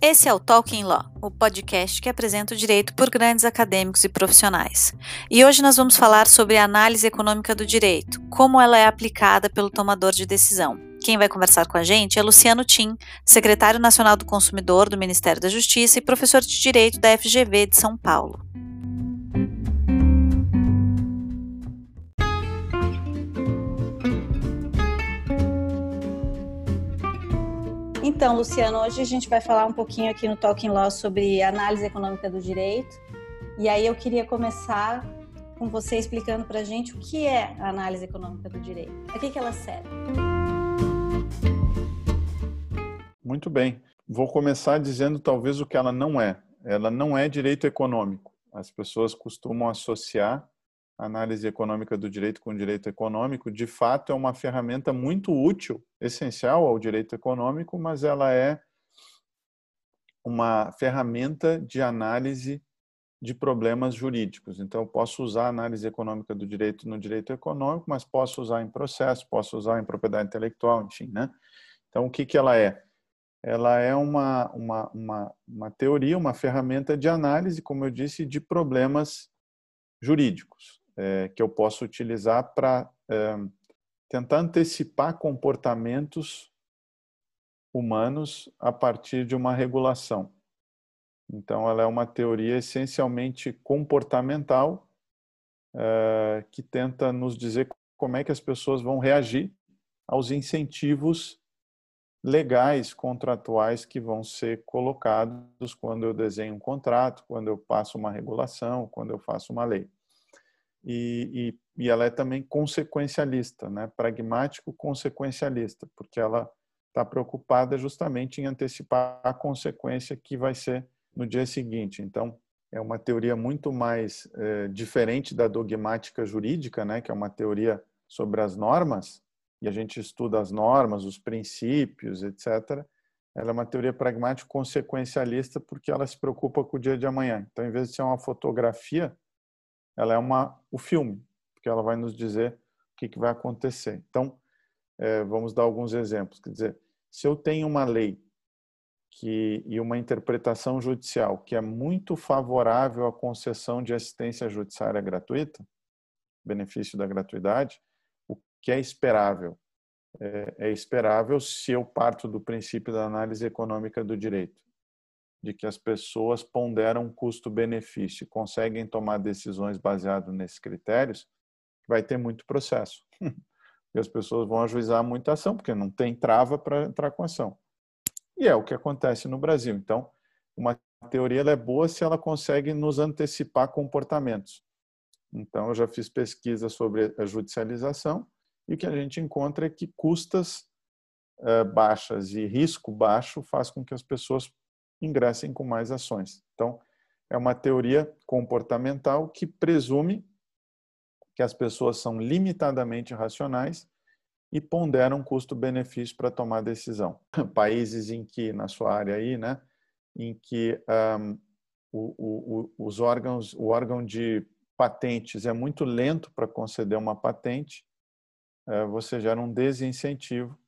Esse é o Talking Law, o podcast que apresenta o direito por grandes acadêmicos e profissionais. E hoje nós vamos falar sobre a análise econômica do direito, como ela é aplicada pelo tomador de decisão. Quem vai conversar com a gente é Luciano Tim, secretário nacional do consumidor do Ministério da Justiça e professor de direito da FGV de São Paulo. Então, Luciano, hoje a gente vai falar um pouquinho aqui no Talking Law sobre análise econômica do direito. E aí eu queria começar com você explicando para a gente o que é a análise econômica do direito. A que, que ela serve? Muito bem. Vou começar dizendo talvez o que ela não é. Ela não é direito econômico. As pessoas costumam associar análise econômica do direito com direito econômico, de fato é uma ferramenta muito útil, essencial ao direito econômico, mas ela é uma ferramenta de análise de problemas jurídicos. Então, posso usar a análise econômica do direito no direito econômico, mas posso usar em processo, posso usar em propriedade intelectual, enfim, né? Então, o que, que ela é? Ela é uma, uma, uma, uma teoria, uma ferramenta de análise, como eu disse, de problemas jurídicos é, que eu posso utilizar para é, tentar antecipar comportamentos humanos a partir de uma regulação. Então, ela é uma teoria essencialmente comportamental é, que tenta nos dizer como é que as pessoas vão reagir aos incentivos legais, contratuais que vão ser colocados quando eu desenho um contrato, quando eu passo uma regulação, quando eu faço uma lei e, e, e ela é também consequencialista, né? pragmático consequencialista, porque ela está preocupada justamente em antecipar a consequência que vai ser no dia seguinte. Então, é uma teoria muito mais é, diferente da dogmática jurídica, né? que é uma teoria sobre as normas, e a gente estuda as normas, os princípios, etc. Ela é uma teoria pragmático consequencialista porque ela se preocupa com o dia de amanhã. Então, em vez de ser uma fotografia, ela é uma, o filme, porque ela vai nos dizer o que, que vai acontecer. Então, é, vamos dar alguns exemplos. Quer dizer, se eu tenho uma lei que, e uma interpretação judicial que é muito favorável à concessão de assistência judiciária gratuita, benefício da gratuidade, o que é esperável? É, é esperável se eu parto do princípio da análise econômica do direito de que as pessoas ponderam custo-benefício e conseguem tomar decisões baseadas nesses critérios, vai ter muito processo. E as pessoas vão ajuizar muita ação, porque não tem trava para entrar com ação. E é o que acontece no Brasil. Então, uma teoria é boa se ela consegue nos antecipar comportamentos. Então, eu já fiz pesquisa sobre a judicialização e o que a gente encontra é que custas eh, baixas e risco baixo faz com que as pessoas ingressem com mais ações. Então, é uma teoria comportamental que presume que as pessoas são limitadamente racionais e ponderam custo-benefício para tomar decisão. Países em que, na sua área aí, né, em que um, o, o, os órgãos, o órgão de patentes é muito lento para conceder uma patente, uh, você gera um desincentivo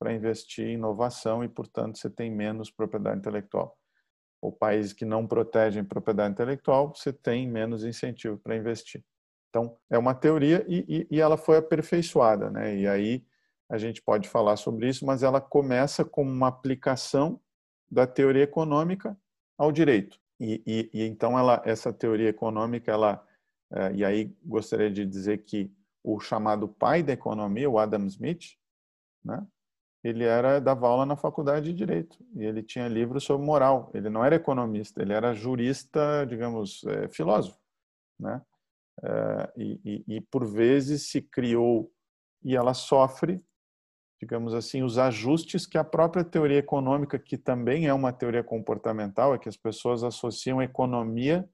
para investir em inovação e, portanto, você tem menos propriedade intelectual. Ou países que não protegem propriedade intelectual, você tem menos incentivo para investir. Então, é uma teoria e, e, e, ela foi aperfeiçoada, né? E aí a gente pode falar sobre isso, mas ela começa como uma aplicação da teoria econômica ao direito. E, e então, ela, essa teoria econômica, ela, é, e aí gostaria de dizer que o chamado pai da economia, o Adam Smith, né? Ele era dava aula na faculdade de direito e ele tinha livros sobre moral. Ele não era economista, ele era jurista, digamos, é, filósofo, né? É, e, e, e, por vezes se criou e ela sofre, digamos assim, os ajustes que a própria teoria econômica, que também é uma teoria comportamental, é que as pessoas associam economia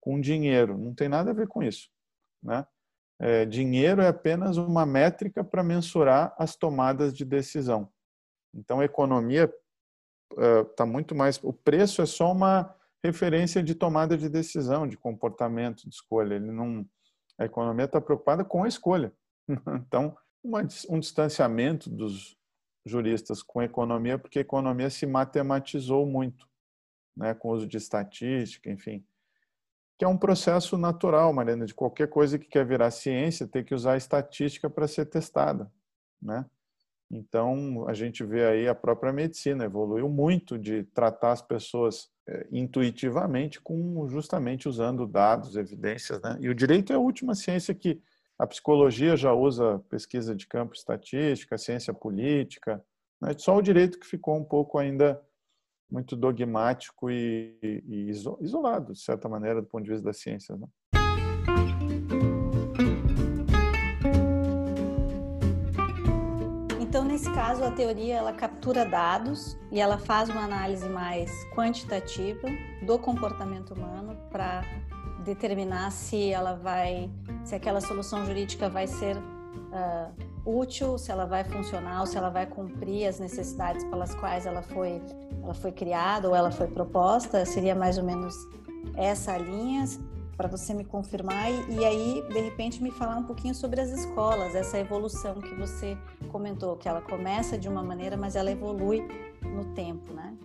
com dinheiro. Não tem nada a ver com isso, né? É, dinheiro é apenas uma métrica para mensurar as tomadas de decisão. Então, a economia está é, muito mais. O preço é só uma referência de tomada de decisão, de comportamento, de escolha. Ele não, a economia está preocupada com a escolha. Então, uma, um distanciamento dos juristas com a economia, porque a economia se matematizou muito. né, com uso de estatística, enfim, que é um processo natural, Mariana, de qualquer coisa que quer virar ciência, tem que usar estatística para ser testada, né? Então, a gente vê aí a própria medicina evoluiu muito de tratar as pessoas é, intuitivamente com justamente usando dados, evidências, né? E o direito é a última ciência que a psicologia já usa pesquisa de campo estatística, ciência política, né? Só o direito que ficou um pouco ainda muito dogmático e, e isolado, de certa maneira, do ponto de vista da ciência. Né? Então, nesse caso, a teoria ela captura dados e ela faz uma análise mais quantitativa do comportamento humano para determinar se ela vai, se aquela solução jurídica vai ser uh, útil, se ela vai funcionar, se ela vai cumprir as necessidades pelas quais ela foi, ela foi criada ou ela foi proposta. Seria mais ou menos essa linha para você me confirmar e, e, aí de repente me falar um pouquinho sobre as escolas, essa evolução que você comentou, que ela começa de uma maneira, mas ela evolui no tempo, né?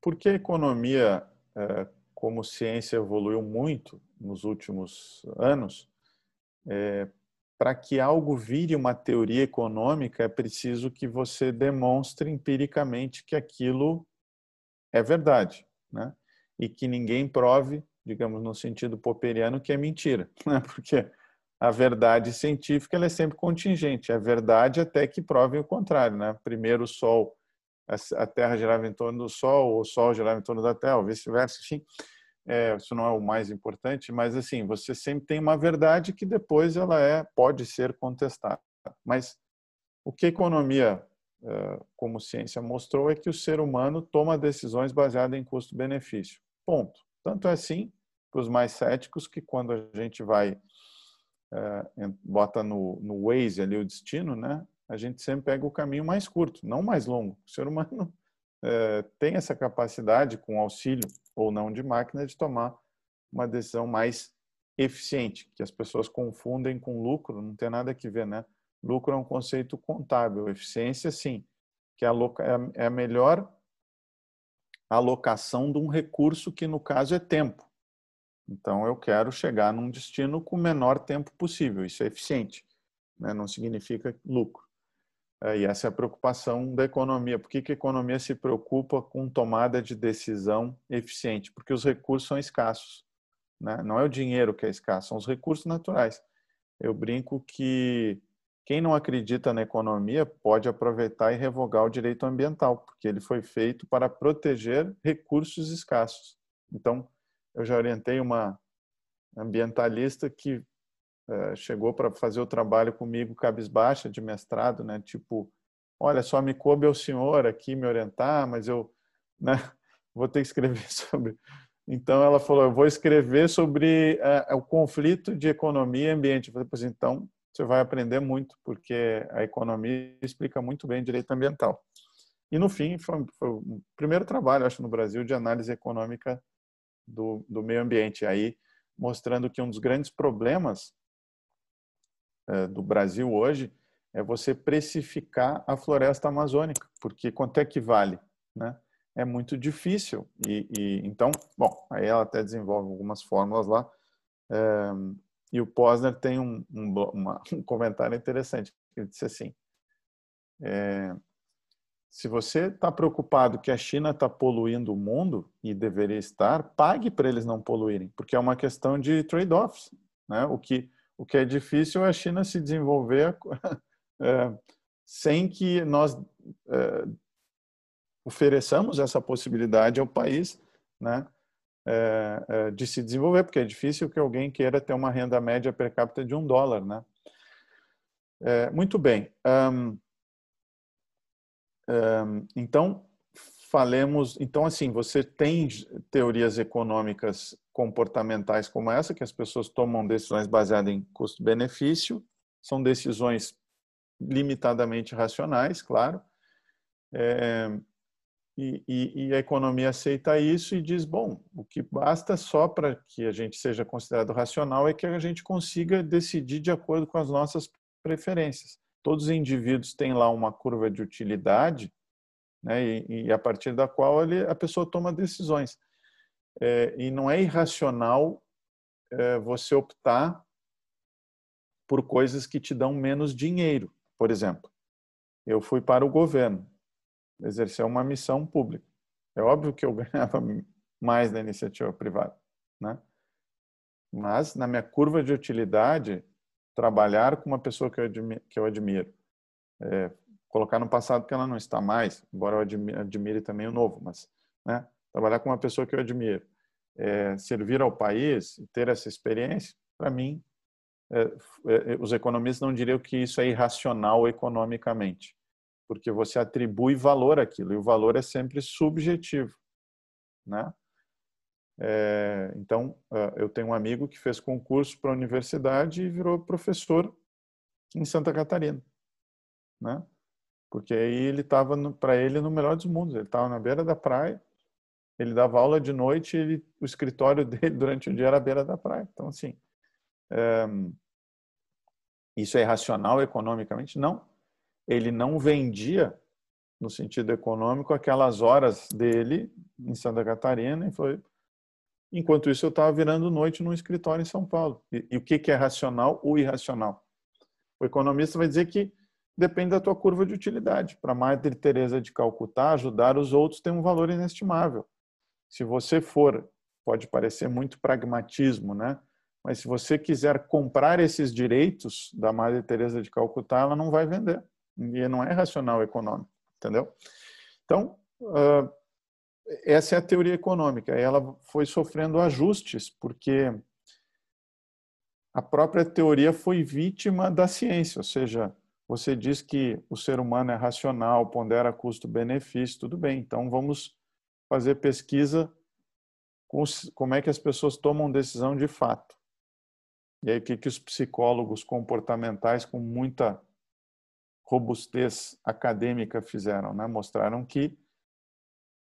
Por que a economia eh, como ciência evoluiu muito nos últimos anos? É, para que algo vire uma teoria econômica, é preciso que você demonstre empiricamente que aquilo é verdade, né? E que ninguém prove, digamos no sentido popperiano, que é mentira, né? Porque a verdade científica é sempre contingente, é verdade até que provem o contrário, né? Primeiro o Sol, a Terra girava em torno do Sol, ou o Sol girava em torno da Terra, ou vice-versa, enfim é, isso não é o mais importante, mas assim, você sempre tem uma verdade que depois ela é pode ser contestada. Mas o que a economia é, como ciência mostrou é que o ser humano toma decisões baseadas em custo-benefício. Ponto. Tanto é assim para os mais céticos que quando a gente vai é, bota no, no Waze ali o destino, né? A gente sempre pega o caminho mais curto, não mais longo. O ser humano é, tem essa capacidade, com auxílio ou não de máquina, de tomar uma decisão mais eficiente, que as pessoas confundem com lucro, não tem nada que ver, né? Lucro é um conceito contábil, eficiência sim, que é a, é a melhor alocação de um recurso que no caso é tempo. Então eu quero chegar num destino com o menor tempo possível, isso é eficiente, né? não significa lucro. É, e essa é a preocupação da economia. Por que, que a economia se preocupa com tomada de decisão eficiente? Porque os recursos são escassos. Né? Não é o dinheiro que é escasso, são os recursos naturais. Eu brinco que quem não acredita na economia pode aproveitar e revogar o direito ambiental, porque ele foi feito para proteger recursos escassos. Então, eu já orientei uma ambientalista que chegou para fazer o trabalho comigo cabisbaixa de mestrado, né? Tipo, olha, só me coube ao senhor aqui me orientar, mas eu, né? Vou ter que escrever sobre. Então ela falou, eu vou escrever sobre uh, o conflito de economia e ambiente. Eu falei, pois então você vai aprender muito, porque a economia explica muito bem direito ambiental. E no fim foi, foi o primeiro trabalho, acho, no Brasil de análise econômica do, do meio ambiente. Aí mostrando que um dos grandes problemas eh, do Brasil hoje é você precificar a floresta amazônica, porque quanto é que vale, né? É muito difícil e, e então, bom, aí ela até desenvolve algumas fórmulas lá é, e o Posner tem um, um, uma, um, comentário interessante ele disse assim: é, se você está preocupado que a China está poluindo o mundo e deveria estar, pague para eles não poluírem, porque é uma questão de trade-offs, né? O que o que é difícil é a China se desenvolver é, sem que nós é, ofereçamos essa possibilidade ao país, né, é, é, de se desenvolver, porque é difícil que alguém queira ter uma renda média per capita de um dólar, né? É, muito bem. Um, um, então, falemos. Então, assim, você tem teorias econômicas comportamentais como essa, que as pessoas tomam decisões baseadas em custo-benefício, são decisões limitadamente racionais, claro, é, e, e, e, a economia aceita isso e diz: bom, o que basta só para que a gente seja considerado racional é que a gente consiga decidir de acordo com as nossas preferências. Todos os indivíduos têm lá uma curva de utilidade né? E, e a partir da qual ele, a pessoa toma decisões. É, e não é irracional é, você optar por coisas que te dão menos dinheiro. Por exemplo, eu fui para o governo exercer uma missão pública. É óbvio que eu ganhava mais na iniciativa privada, né? Mas na minha curva de utilidade, trabalhar com uma pessoa que eu admiro, que eu admiro é, colocar no passado que ela não está mais, embora eu admire, admire também o novo, mas né, trabalhar com uma pessoa que eu admiro, é, servir ao país, ter essa experiência, para mim, é, é, os economistas não diriam que isso é irracional economicamente, porque você atribui valor àquilo e o valor é sempre subjetivo, né? É, então, eu tenho um amigo que fez concurso para a universidade e virou professor em Santa Catarina, né? Porque aí ele estava, para ele, no melhor dos mundos. Ele estava na beira da praia, ele dava aula de noite e o escritório dele durante o dia era à beira da praia. Então, assim, é, isso é irracional economicamente? Não. Ele não vendia, no sentido econômico, aquelas horas dele em Santa Catarina e foi. Enquanto isso, eu estava virando noite num escritório em São Paulo. E, e o que, que é racional ou irracional? O economista vai dizer que depende da tua curva de utilidade. Para Madre Teresa de Calcutá, ajudar os outros tem um valor inestimável. Se você for, pode parecer muito pragmatismo, né? Mas se você quiser comprar esses direitos da Madre Teresa de Calcutá, ela não vai vender. E não é racional econômico, entendeu? Então, essa é a teoria econômica. Ela foi sofrendo ajustes, porque a própria teoria foi vítima da ciência, ou seja, você diz que o ser humano é racional, pondera custo-benefício, tudo bem. Então vamos fazer pesquisa com como é que as pessoas tomam decisão de fato. E aí o que, que os psicólogos comportamentais com muita robustez acadêmica fizeram, né? Mostraram que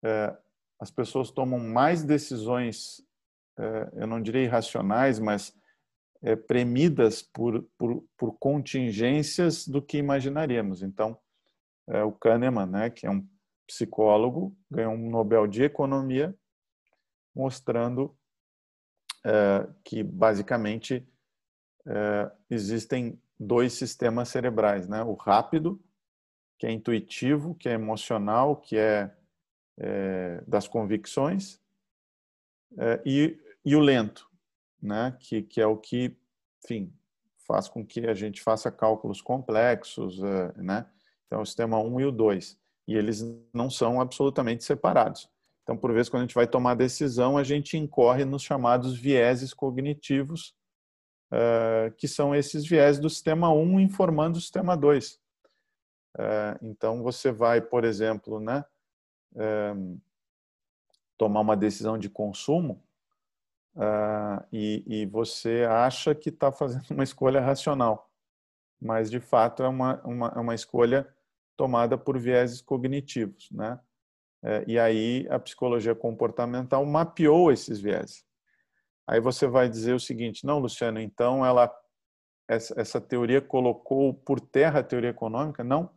é, as pessoas tomam mais decisões, é, eu não direi irracionais, mas é, premidas por, por, por, contingências do que imaginaríamos. Então, é, o Kahneman, né, que é um psicólogo, ganhou um Nobel de Economia, mostrando é, que, basicamente, é, existem dois sistemas cerebrais, né? O rápido, que é intuitivo, que é emocional, que é, é das convicções, é, e, e o lento, né? que, que é o que, enfim, faz com que a gente faça cálculos complexos, eh, né? Então, o sistema 1 e o 2. E eles não são absolutamente separados. Então, por vezes, quando a gente vai tomar decisão, a gente incorre nos chamados vieses cognitivos, uh, que são esses vieses do sistema 1 informando o sistema 2. Uh, eh, então, você vai, por exemplo, né, uh, tomar uma decisão de consumo, e, você acha que está fazendo uma escolha racional, mas de fato é uma, uma, é uma escolha tomada por vieses cognitivos, né? É, e aí a psicologia comportamental mapeou esses vieses. Aí você vai dizer o seguinte, não, Luciano, então ela essa, essa teoria colocou por terra a teoria econômica? Não,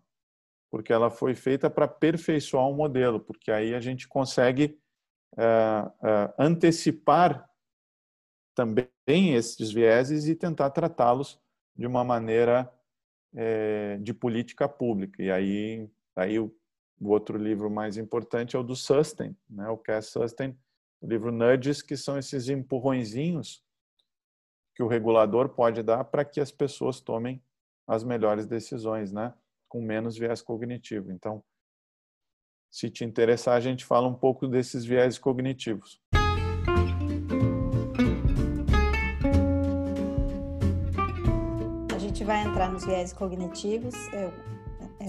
porque ela foi feita para aperfeiçoar um modelo, porque aí a gente consegue uh, uh, antecipar também esses vieses e tentar tratá-los de uma maneira é, de política pública. E aí, aí o, o, outro livro mais importante é o do Sustain, né? o Cass Sustain, o livro Nudges, que são esses empurrõezinhos que o regulador pode dar para que as pessoas tomem as melhores decisões, né? com menos viés cognitivo. Então, se te interessar, a gente fala um pouco desses viés cognitivos. Entrar nos viés cognitivos. Eu,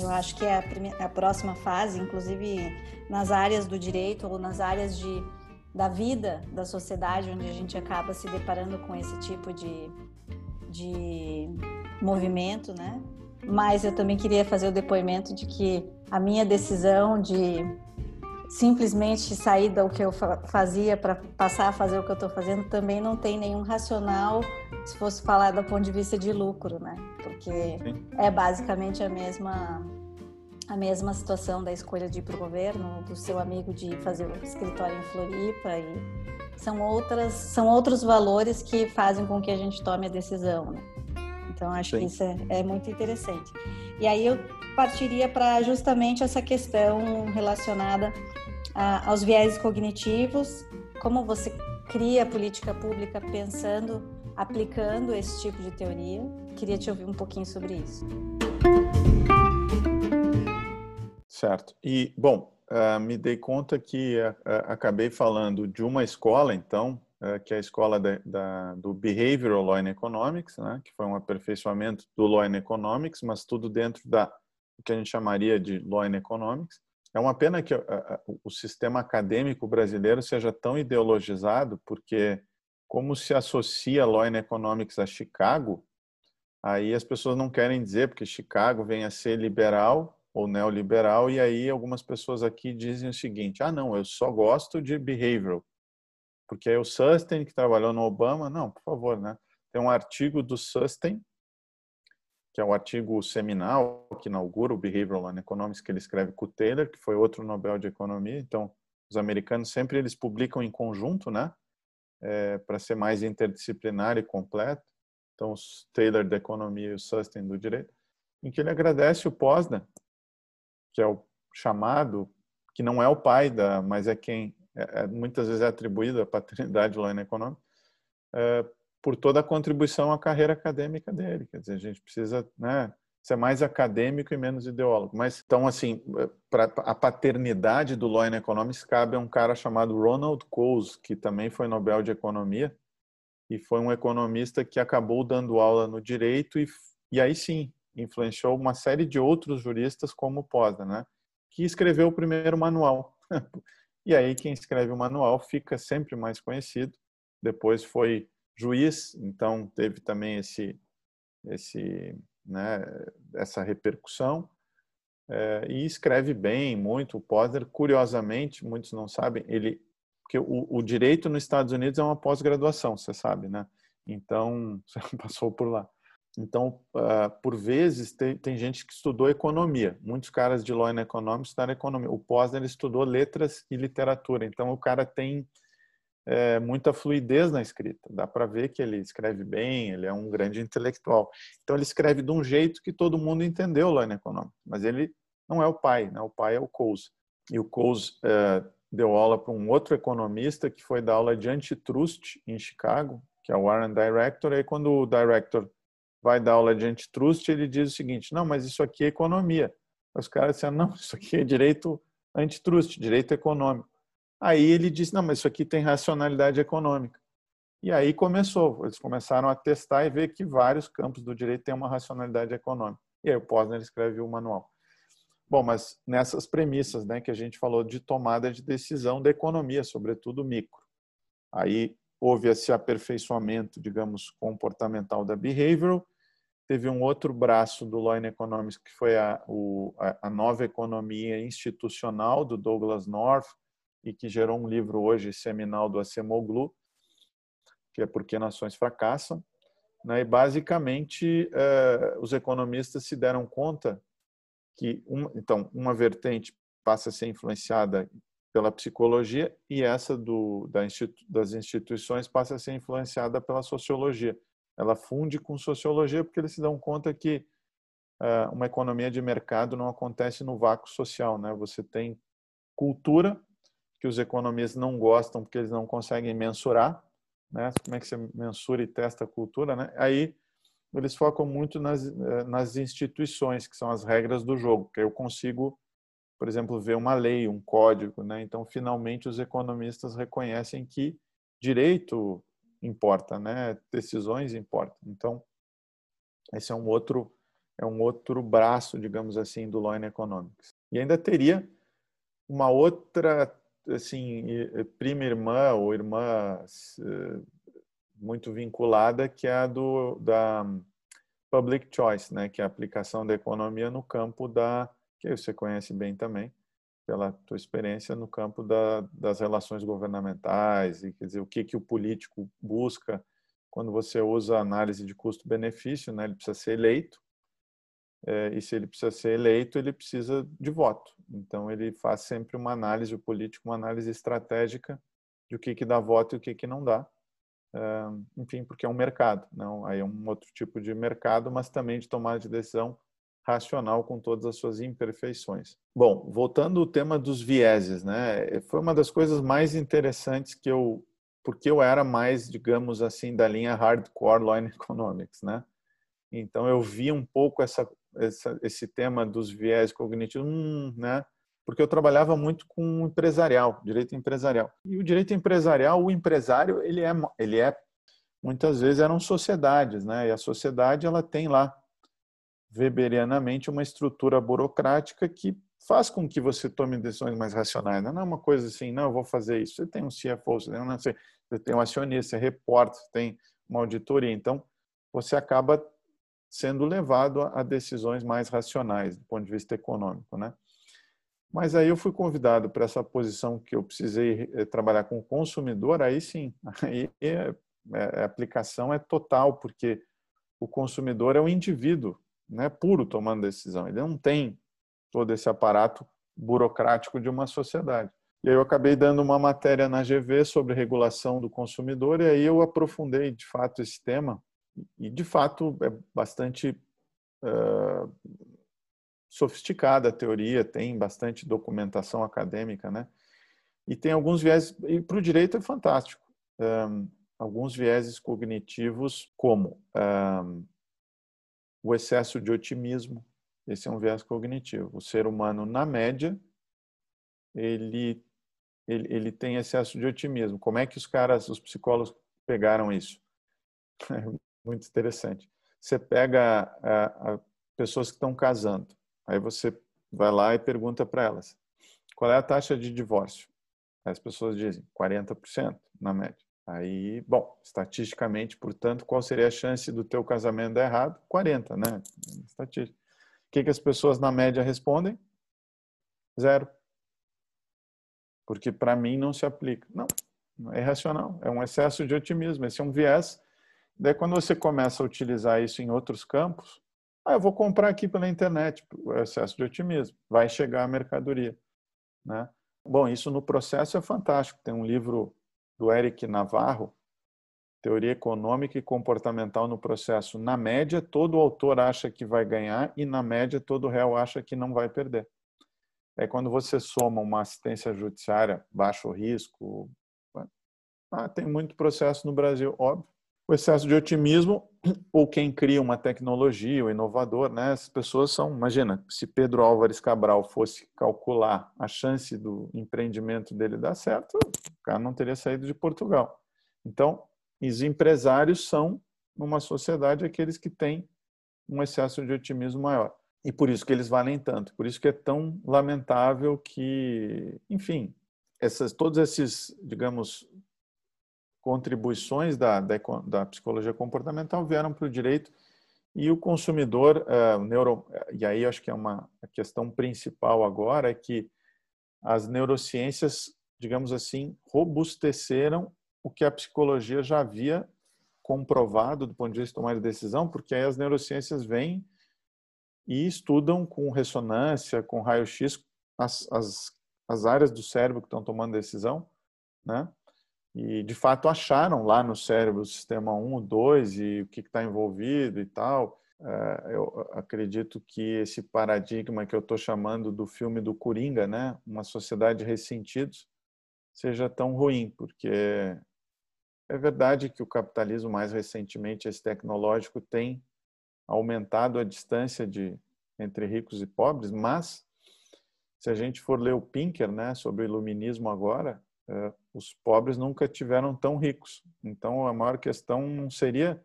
eu acho que é a, primeira, a próxima fase, inclusive nas áreas do direito ou nas áreas de, da vida da sociedade, onde a gente acaba se deparando com esse tipo de, de movimento, né? Mas eu também queria fazer o depoimento de que a minha decisão de simplesmente sair do que eu fazia para passar a fazer o que eu estou fazendo também não tem nenhum racional se fosse falar do ponto de vista de lucro, né? Porque Sim. é basicamente a mesma a mesma situação da escolha de ir para o governo, do seu amigo de fazer o escritório em Floripa e são outras são outros valores que fazem com que a gente tome a decisão. Né? Então acho Sim. que isso é, é muito interessante. E aí eu partiria para justamente essa questão relacionada a, aos viés cognitivos, como você cria a política pública pensando, aplicando esse tipo de teoria. Queria te ouvir um pouquinho sobre isso. Certo. E, bom, uh, me dei conta que uh, acabei falando de uma escola, então, uh, que é a escola da, do Behavioral Law and Economics, né, que foi um aperfeiçoamento do Law and Economics, mas tudo dentro da que a gente chamaria de Law and Economics. É uma pena que o sistema acadêmico brasileiro seja tão ideologizado, porque como se associa Law and Economics a Chicago, aí as pessoas não querem dizer, porque Chicago vem a ser liberal ou neoliberal, e aí algumas pessoas aqui dizem o seguinte: ah, não, eu só gosto de behavioral, porque aí o Sustain, que trabalhou no Obama, não, por favor, né? Tem um artigo do Sustain, que é o artigo seminal que inaugura o Behavioral Economics, que ele escreve com o Taylor, que foi outro Nobel de Economia. Então, os americanos sempre eles publicam em conjunto, né? É, para ser mais interdisciplinar e completo. Então, o Taylor da Economia e o Sustain do Direito, em que ele agradece o Posner que é o chamado, que não é o pai da, mas é quem é, é, muitas vezes é atribuído a paternidade lá na econômica, é, por toda a contribuição à carreira acadêmica dele. Quer dizer, a gente precisa, né, ser mais acadêmico e menos ideólogo. Mas então assim, para a paternidade do Law and Economics cabe a um cara chamado Ronald Coase, que também foi Nobel de Economia e foi um economista que acabou dando aula no direito e, e aí sim influenciou uma série de outros juristas como Posner, né? Que escreveu o primeiro manual. e aí quem escreve o manual fica sempre mais conhecido. Depois foi juiz, então teve também esse esse né, essa repercussão é, e escreve bem muito o Posner. Curiosamente, muitos não sabem, ele porque o, o direito nos Estados Unidos é uma pós-graduação, você sabe, né? Então você passou por lá. Então, uh, por vezes, tem, tem, gente que estudou economia. Muitos caras de Law and Economics estudaram economia. O Posner estudou letras e literatura. Então, o cara tem é, muita fluidez na escrita. Dá para ver que ele escreve bem, ele é um grande intelectual. Então, ele escreve de um jeito que todo mundo entendeu Law and Economics. Mas ele não é o pai, né? o pai é o Coase. E o Coase é, deu aula para um outro economista que foi dar aula de antitrust em Chicago, que é o Warren Director. Aí, quando o Director vai dar aula de antitrust, ele diz o seguinte: não, mas isso aqui é economia. Os caras disseram: não, isso aqui é direito antitrust, direito econômico. Aí ele disse: não, mas isso aqui tem racionalidade econômica. E aí começou, eles começaram a testar e ver que vários campos do direito têm uma racionalidade econômica. E aí o Posner escreve o manual. Bom, mas nessas premissas, né, que a gente falou de tomada de decisão da economia, sobretudo micro. Aí houve esse aperfeiçoamento, digamos, comportamental da behavioral, Teve um outro braço do Law and Economics, que foi a, o, a, nova economia institucional do Douglas North, e que gerou um livro hoje seminal do Acemoglu, que é Por que Nações Fracassam. Né? E, basicamente, eh, os economistas se deram conta que, então, uma vertente passa a ser influenciada pela psicologia e essa do, da institu das instituições passa a ser influenciada pela sociologia ela funde com sociologia porque eles se dão conta que uh, uma economia de mercado não acontece no vácuo social, né? Você tem cultura que os economistas não gostam porque eles não conseguem mensurar, né? Como é que você mensura e testa a cultura, né? Aí eles focam muito nas, eh, nas instituições, que são as regras do jogo, que eu consigo, por exemplo, ver uma lei, um código, né? Então, finalmente, os economistas reconhecem que direito importa, né? Decisões importam. Então, esse é um outro é um outro braço, digamos assim, do Law and Economics. E ainda teria uma outra assim prima irmã ou irmã eh, muito vinculada que é a do da public choice, né, que é a aplicação da economia no campo da que você conhece bem também, pela tua experiência no campo da, das relações governamentais e quer dizer o que que o político busca quando você usa análise de custo-benefício, né? Ele precisa ser eleito é, e se ele precisa ser eleito, ele precisa de voto. Então, ele faz sempre uma análise, o político, uma análise estratégica de o que, que dá voto e o que, que não dá. É, enfim, porque é um mercado, não? aí é um outro tipo de mercado, mas também de tomada de decisão racional com todas as suas imperfeições. Bom, voltando ao tema dos vieses, né? Foi uma das coisas mais interessantes que eu, porque eu era mais, digamos assim, da linha hardcore law and economics, né? Então eu vi um pouco essa, essa esse tema dos viés cognitivos, hum, né? Porque eu trabalhava muito com empresarial, direito empresarial. E o direito empresarial, o empresário, ele é, ele é muitas vezes eram sociedades, né? E a sociedade ela tem lá weberianamente uma estrutura burocrática que faz com que você tome decisões mais racionais. Não é uma coisa assim, não, eu vou fazer isso. Você tem um CFO, você tem, sei, você tem um acionista, você reporta, você tem uma auditoria. Então, você acaba sendo levado a decisões mais racionais do ponto de vista econômico, né? Mas aí eu fui convidado para essa posição que eu precisei eh, trabalhar com o consumidor, aí sim, aí é, é, a aplicação é total, porque o consumidor é o indivíduo né, puro tomando decisão. Ele não tem todo esse aparato burocrático de uma sociedade. E aí eu acabei dando uma matéria na GV sobre regulação do consumidor e aí eu aprofundei de fato esse tema e de fato é bastante uh, sofisticada a teoria, tem bastante documentação acadêmica, né? E tem alguns viés e para o direito é fantástico. Um, alguns vieses cognitivos como um, o excesso de otimismo. Esse é um viés cognitivo. O ser humano, na média, ele, ele, ele tem excesso de otimismo. Como é que os caras, os psicólogos, pegaram isso? É muito interessante. Você pega a, a pessoas que estão casando, aí você vai lá e pergunta para elas qual é a taxa de divórcio. As pessoas dizem 40% na média. Aí, bom, estatisticamente, portanto, qual seria a chance do teu casamento dar errado? 40, né? Estatística. O que, que as pessoas na média respondem? Zero. Porque para mim não se aplica. Não, é irracional. É um excesso de otimismo. Esse é um viés. Daí, quando você começa a utilizar isso em outros campos, ah, eu vou comprar aqui pela internet, o excesso de otimismo. Vai chegar a mercadoria. Né? Bom, isso no processo é fantástico. Tem um livro do Eric Navarro, Teoria Econômica e Comportamental no Processo. Na média, todo autor acha que vai ganhar e, na média, todo réu acha que não vai perder. É quando você soma uma assistência judiciária, baixo risco, ah, tem muito processo no Brasil, óbvio. O excesso de otimismo, ou quem cria uma tecnologia, o inovador, né? As pessoas são, imagina, se Pedro Álvares Cabral fosse calcular a chance do empreendimento dele dar certo, cara não teria saído de Portugal. Então, os empresários são, numa sociedade, aqueles que têm um excesso de otimismo maior. E por isso que eles valem tanto. Por isso que é tão lamentável que, enfim, essas, todos esses, digamos, contribuições da, da, da psicologia comportamental vieram para o direito e o consumidor, uh, neuro, e aí acho que é uma a questão principal agora, é que as neurociências digamos assim, robusteceram o que a psicologia já havia comprovado do ponto de vista de tomar de decisão, porque aí as neurociências vêm e estudam com ressonância, com raio-x, as, as, as áreas do cérebro que estão tomando decisão, né? E, de fato, acharam lá no cérebro o sistema 1, 2 e o que está envolvido e tal. É, eu acredito que esse paradigma que eu estou chamando do filme do Coringa, né? Uma sociedade de ressentidos, seja tão ruim, porque é verdade que o capitalismo, mais recentemente, esse tecnológico, tem aumentado a distância de, entre ricos e pobres, mas se a gente for ler o Pinker né, sobre o iluminismo agora, é, os pobres nunca tiveram tão ricos. Então, a maior questão não seria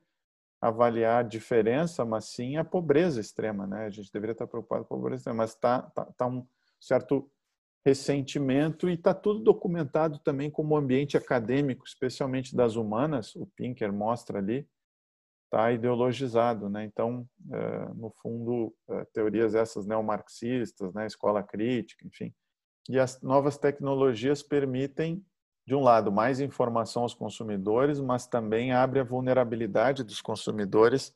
avaliar a diferença, mas sim a pobreza extrema. Né? A gente deveria estar preocupado com a pobreza extrema, mas está tá, tá um certo ressentimento e está tudo documentado também como ambiente acadêmico, especialmente das humanas, o Pinker mostra ali, está ideologizado, né? Então, é, no fundo, é, teorias essas neomarxistas, né, escola crítica, enfim. E as novas tecnologias permitem, de um lado, mais informação aos consumidores, mas também abre a vulnerabilidade dos consumidores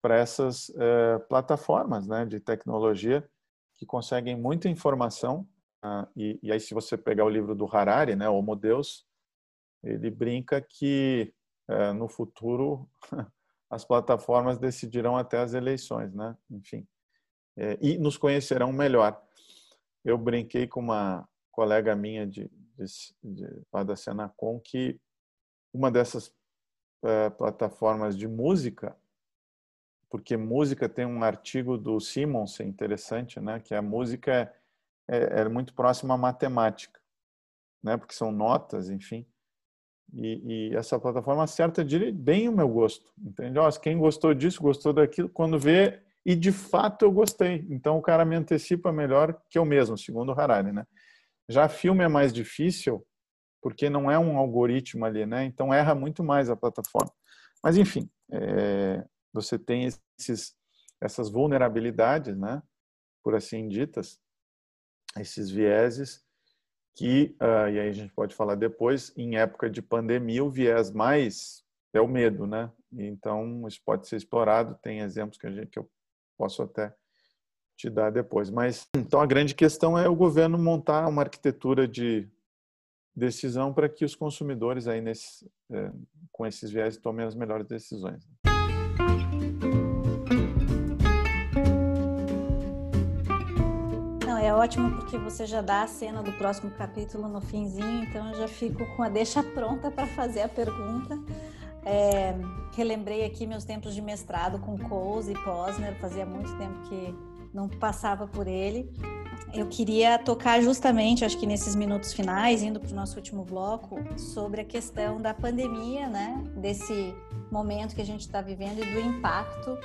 para essas uh, plataformas né, de tecnologia que conseguem muita informação. Uh, e, e, aí, se você pegar o livro do Harari, né, Homo Deus, ele brinca que uh, no futuro as plataformas decidirão até as eleições, né? Enfim, é, e nos conhecerão melhor. Eu brinquei com uma colega minha de, de, de lá da Senacom que uma dessas é, plataformas de música, porque música tem um artigo do Simonsen interessante, né? Que a música é, é, é muito próxima à matemática, né? Porque são notas, enfim. E, e, essa plataforma acerta bem o meu gosto, entende? Ó, quem gostou disso, gostou daquilo, quando vê e de fato eu gostei. Então o cara me antecipa melhor que eu mesmo, segundo o Harari, né? Já filme é mais difícil porque não é um algoritmo ali, né? Então erra muito mais a plataforma. Mas enfim, é, você tem esses, essas vulnerabilidades, né? Por assim ditas, esses vieses que, uh, e aí a gente pode falar depois, em época de pandemia, o viés mais é o medo, né? Então, isso pode ser explorado, tem exemplos que, gente, que eu posso até te dar depois. Mas, então, a grande questão é o governo montar uma arquitetura de decisão para que os consumidores aí nesse, é, com esses viés tomem as melhores decisões. é ótimo porque você já dá a cena do próximo capítulo no finzinho, então eu já fico com a deixa pronta para fazer a pergunta. É, relembrei aqui meus tempos de mestrado com Coase e Posner, fazia muito tempo que não passava por ele. Eu queria tocar justamente, acho que nesses minutos finais, indo para o nosso último bloco, sobre a questão da pandemia, né? Desse momento que a gente está vivendo e do impacto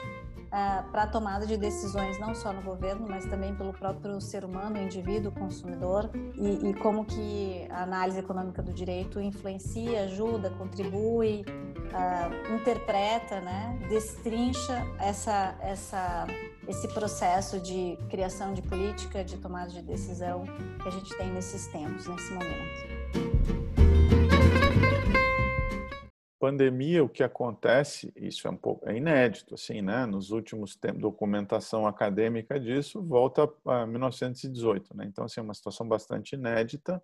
uh, para a tomada de decisões não só no governo, mas também pelo próprio ser humano, indivíduo, consumidor, e, e como que a análise econômica do direito influencia, ajuda, contribui, uh, interpreta, né, destrincha essa, essa, esse processo de criação de política, de tomada de decisão que a gente tem nesses tempos, nesse momento pandemia, o que acontece, isso é um pouco é inédito, assim, né? Nos últimos tempos, documentação acadêmica disso volta a 1918, né? Então, assim, é uma situação bastante inédita.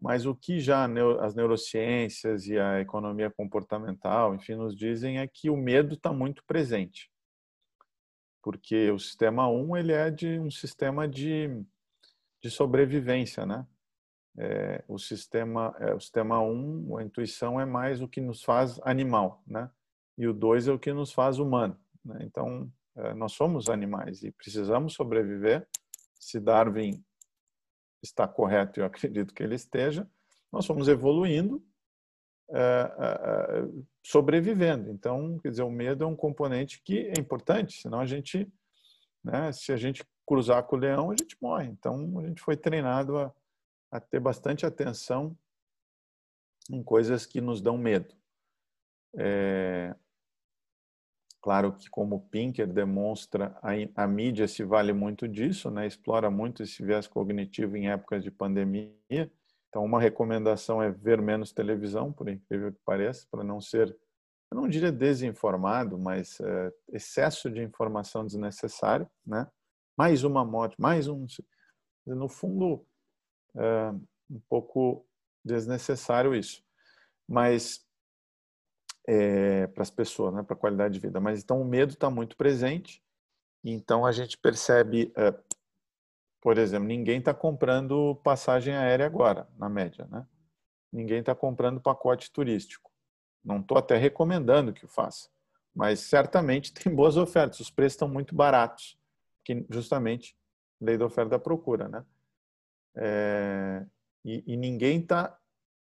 Mas o que já as neurociências e a economia comportamental, enfim, nos dizem é que o medo está muito presente. Porque o sistema 1, ele é de um sistema de, de sobrevivência, né? é, o sistema é, o sistema 1, um, a intuição é mais o que nos faz animal, né? E o 2 é o que nos faz humano. Né? Então, é, nós somos animais e precisamos sobreviver. Se Darwin está correto, eu acredito que ele esteja, nós fomos evoluindo, sobrevivendo. Então, quer dizer, o medo é um componente que é importante, senão a gente, né, se a gente cruzar com o leão, a gente morre. Então, a gente foi treinado a a ter bastante atenção em coisas que nos dão medo. É, claro que como Pinker demonstra, a, a, mídia se vale muito disso, né? explora muito esse viés cognitivo em épocas de pandemia. Então, uma recomendação é ver menos televisão, por incrível que pareça, para não ser, eu não diria desinformado, mas é, excesso de informação desnecessária, né? Mais uma morte, mais um. No fundo, é um pouco desnecessário isso. Mas é, para as pessoas, né, para a qualidade de vida. Mas então o medo está muito presente. Então a gente percebe, por exemplo, ninguém está comprando passagem aérea agora, na média, né? Ninguém está comprando pacote turístico. Não estou até recomendando que o faça, mas certamente tem boas ofertas. Os preços estão muito baratos, que justamente lei da oferta da procura, né? É, e, e, ninguém está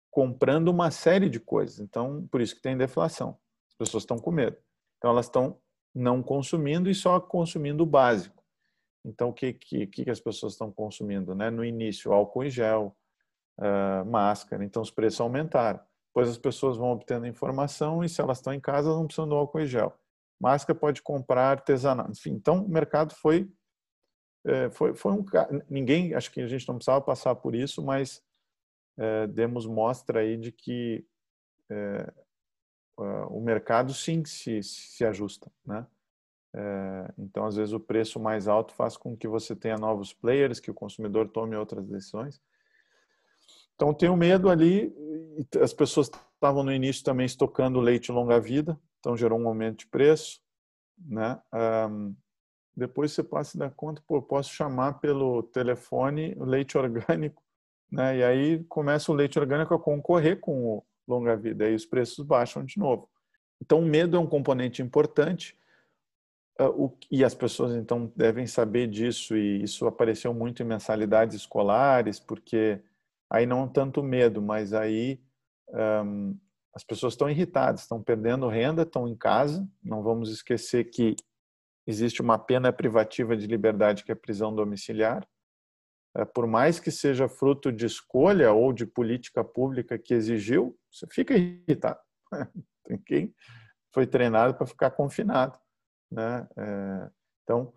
comprando uma série de coisas. Então, por isso que tem deflação. As pessoas estão com medo. Então, elas estão não consumindo e só consumindo o básico. Então, o que, que, que as pessoas estão consumindo? Né? No início, álcool em gel, uh, máscara. Então, os preços aumentaram. Depois as pessoas vão obtendo informação e se elas estão em casa, não precisam do álcool em gel. Máscara pode comprar artesanal. Enfim, então o mercado foi é, foi, foi um ninguém acho que a gente não precisava passar por isso mas é, demos mostra aí de que é, o mercado sim se, se ajusta, né? É, então, às vezes, o preço mais alto faz com que você tenha novos players, que o consumidor tome outras decisões. Então, tenho medo ali. As pessoas estavam no início também estocando leite longa-vida, então gerou um aumento de preço. Né? Um, depois você passa da conta, pô, posso chamar pelo telefone o leite orgânico, né? e aí começa o leite orgânico a concorrer com o longa-vida, e os preços baixam de novo. Então, o medo é um componente importante, uh, e as pessoas então devem saber disso, e isso apareceu muito em mensalidades escolares, porque aí não tanto medo, mas aí um, as pessoas estão irritadas, estão perdendo renda, estão em casa. Não vamos esquecer que existe uma pena privativa de liberdade que é prisão domiciliar. É, por mais que seja fruto de escolha ou de política pública que exigiu, você fica irritado. Tem quem foi treinado para ficar confinado, né? É, então,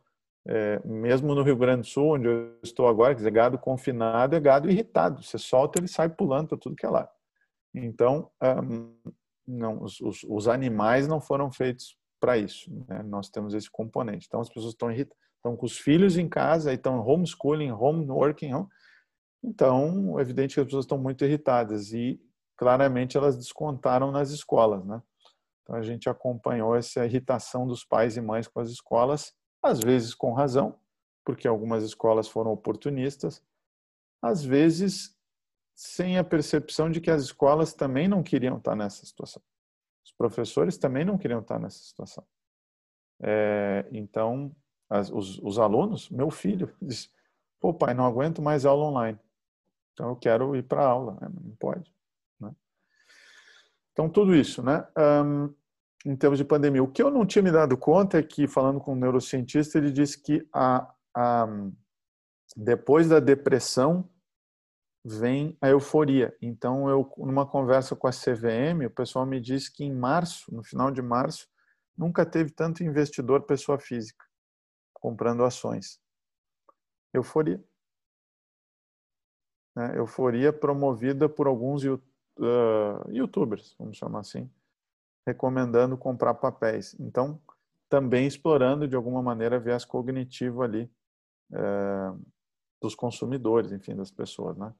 é, mesmo no Rio Grande do Sul, onde eu estou agora, quer dizer, gado confinado é gado irritado. Você solta, ele sai pulando para tudo que é lá. Então, um, não, os, os, os, animais não foram feitos para isso. Né? Nós temos esse componente. Então, as pessoas estão irritadas, estão com os filhos em casa, estão homeschooling, home working. Home. Então, é evidente que as pessoas estão muito irritadas e claramente elas descontaram nas escolas, né? Então a gente acompanhou essa irritação dos pais e mães com as escolas às vezes com razão, porque algumas escolas foram oportunistas, às vezes sem a percepção de que as escolas também não queriam estar nessa situação. Os professores também não queriam estar nessa situação. É, então, as, os, os, alunos, meu filho, disse: pô, pai, não aguento mais aula online. Então, eu quero ir para aula. É, não pode. Então, tudo isso, né? Um, em termos de pandemia. O que eu não tinha me dado conta é que, falando com um neurocientista, ele disse que a, a, depois da depressão vem a euforia. Então, eu, numa conversa com a CVM, o pessoal me disse que em março, no final de março, nunca teve tanto investidor pessoa física comprando ações. Euforia. Né? Euforia promovida por alguns uh, youtubers, vamos chamar assim recomendando comprar papéis. Então, também explorando de alguma maneira viés cognitivo ali é, dos consumidores, enfim, das pessoas, né?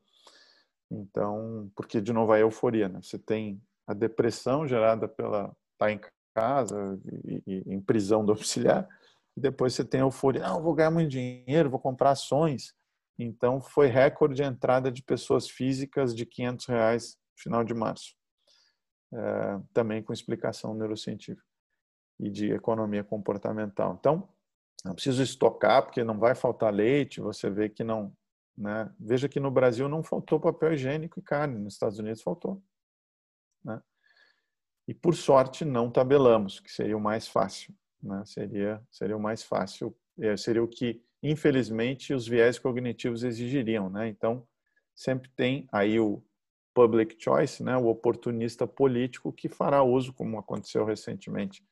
Então, porque de novo a euforia, né? Você tem a depressão gerada pela estar tá em casa e, e, em prisão domiciliar, e depois você tem a euforia, não, vou ganhar muito dinheiro, vou comprar ações. Então, foi recorde de entrada de pessoas físicas de 500 reais final de março é, também com explicação neurocientífica e de economia comportamental. Então, não preciso estocar porque não vai faltar leite. Você vê que não, né? Veja que no Brasil não faltou papel higiênico e carne, nos Estados Unidos faltou, né? E por sorte não tabelamos, que seria o mais fácil, né? Seria seria o mais fácil, é, seria o que infelizmente os viés cognitivos exigiriam, né? Então sempre tem aí o public choice, né, o oportunista político que fará uso, como aconteceu recentemente,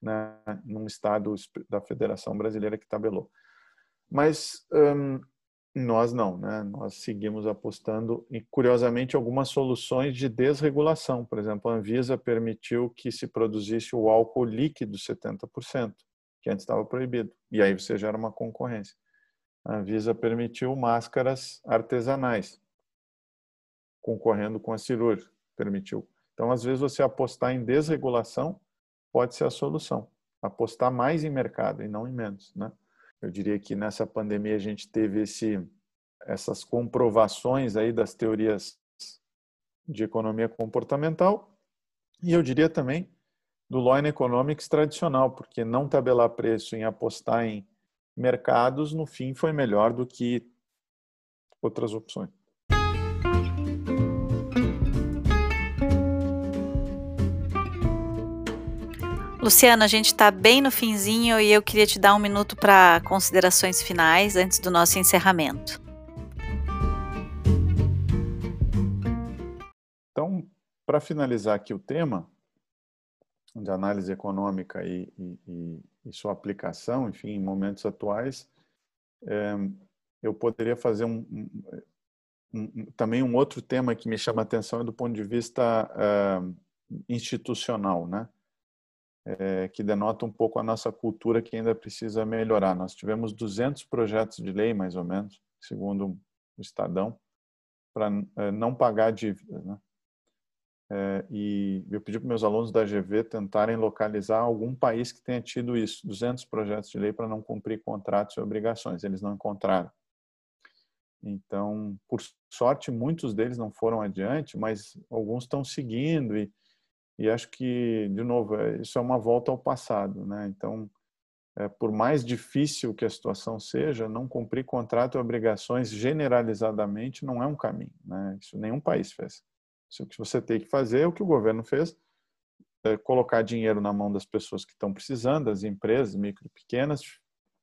né, num estado da Federação Brasileira que tabelou. Mas hum, nós não, né? Nós seguimos apostando e, curiosamente, algumas soluções de desregulação. Por exemplo, a Anvisa permitiu que se produzisse o álcool líquido 70%, que antes estava proibido. E aí você gera uma concorrência. A Anvisa permitiu máscaras artesanais concorrendo com a cirúrgica, permitiu. Então, às vezes, você apostar em desregulação pode ser a solução. Apostar mais em mercado e não em menos, né? Eu diria que nessa pandemia a gente teve esse, essas comprovações aí das teorias de economia comportamental e eu diria também do Law and Economics tradicional, porque não tabelar preço em apostar em mercados, no fim, foi melhor do que outras opções. Luciana, a gente está bem no finzinho e eu queria te dar um minuto para considerações finais antes do nosso encerramento. Então, para finalizar aqui o tema de análise econômica e, e, e sua aplicação, enfim, em momentos atuais, é, eu poderia fazer um, um, um, também um outro tema que me chama a atenção do ponto de vista é, institucional, né? É, que denota um pouco a nossa cultura que ainda precisa melhorar. Nós tivemos 200 projetos de lei, mais ou menos, segundo o Estadão, para é, não pagar dívidas. Né? É, e eu pedi para meus alunos da GV tentarem localizar algum país que tenha tido isso, 200 projetos de lei para não cumprir contratos e obrigações. Eles não encontraram. Então, por sorte, muitos deles não foram adiante, mas alguns estão seguindo e, e acho que, de novo, é, isso é uma volta ao passado, né? Então, é, por mais difícil que a situação seja, não cumprir contrato e obrigações generalizadamente não é um caminho, né? Isso nenhum país fez. Isso que você tem que fazer é o que o governo fez, é colocar dinheiro na mão das pessoas que estão precisando, das empresas micro e pequenas,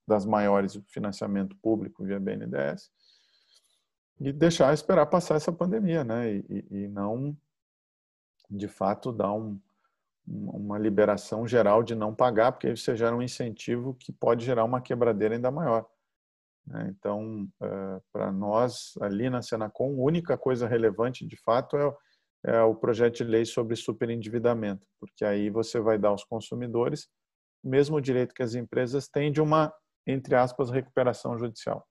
das maiores financiamento público via BNDES, e deixar esperar passar essa pandemia, né? E, e não, de fato, dar um, uma liberação geral de não pagar, porque aí você gera um incentivo que pode gerar uma quebradeira ainda maior. Né? Então, é, para nós, ali na Senacom, a única coisa relevante, de fato, é, é o projeto de lei sobre superendividamento, porque aí você vai dar aos consumidores o mesmo direito que as empresas têm de uma, entre aspas, recuperação judicial.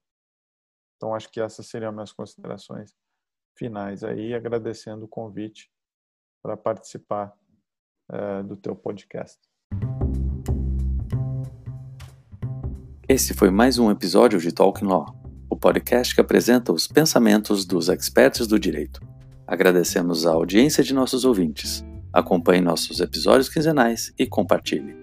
Então, acho que essas seriam minhas considerações finais aí, agradecendo o convite para participar uh, do teu podcast. Esse foi mais um episódio de Talking Law, o podcast que apresenta os pensamentos dos experts do direito. Agradecemos a audiência de nossos ouvintes. Acompanhe nossos episódios quinzenais e compartilhe.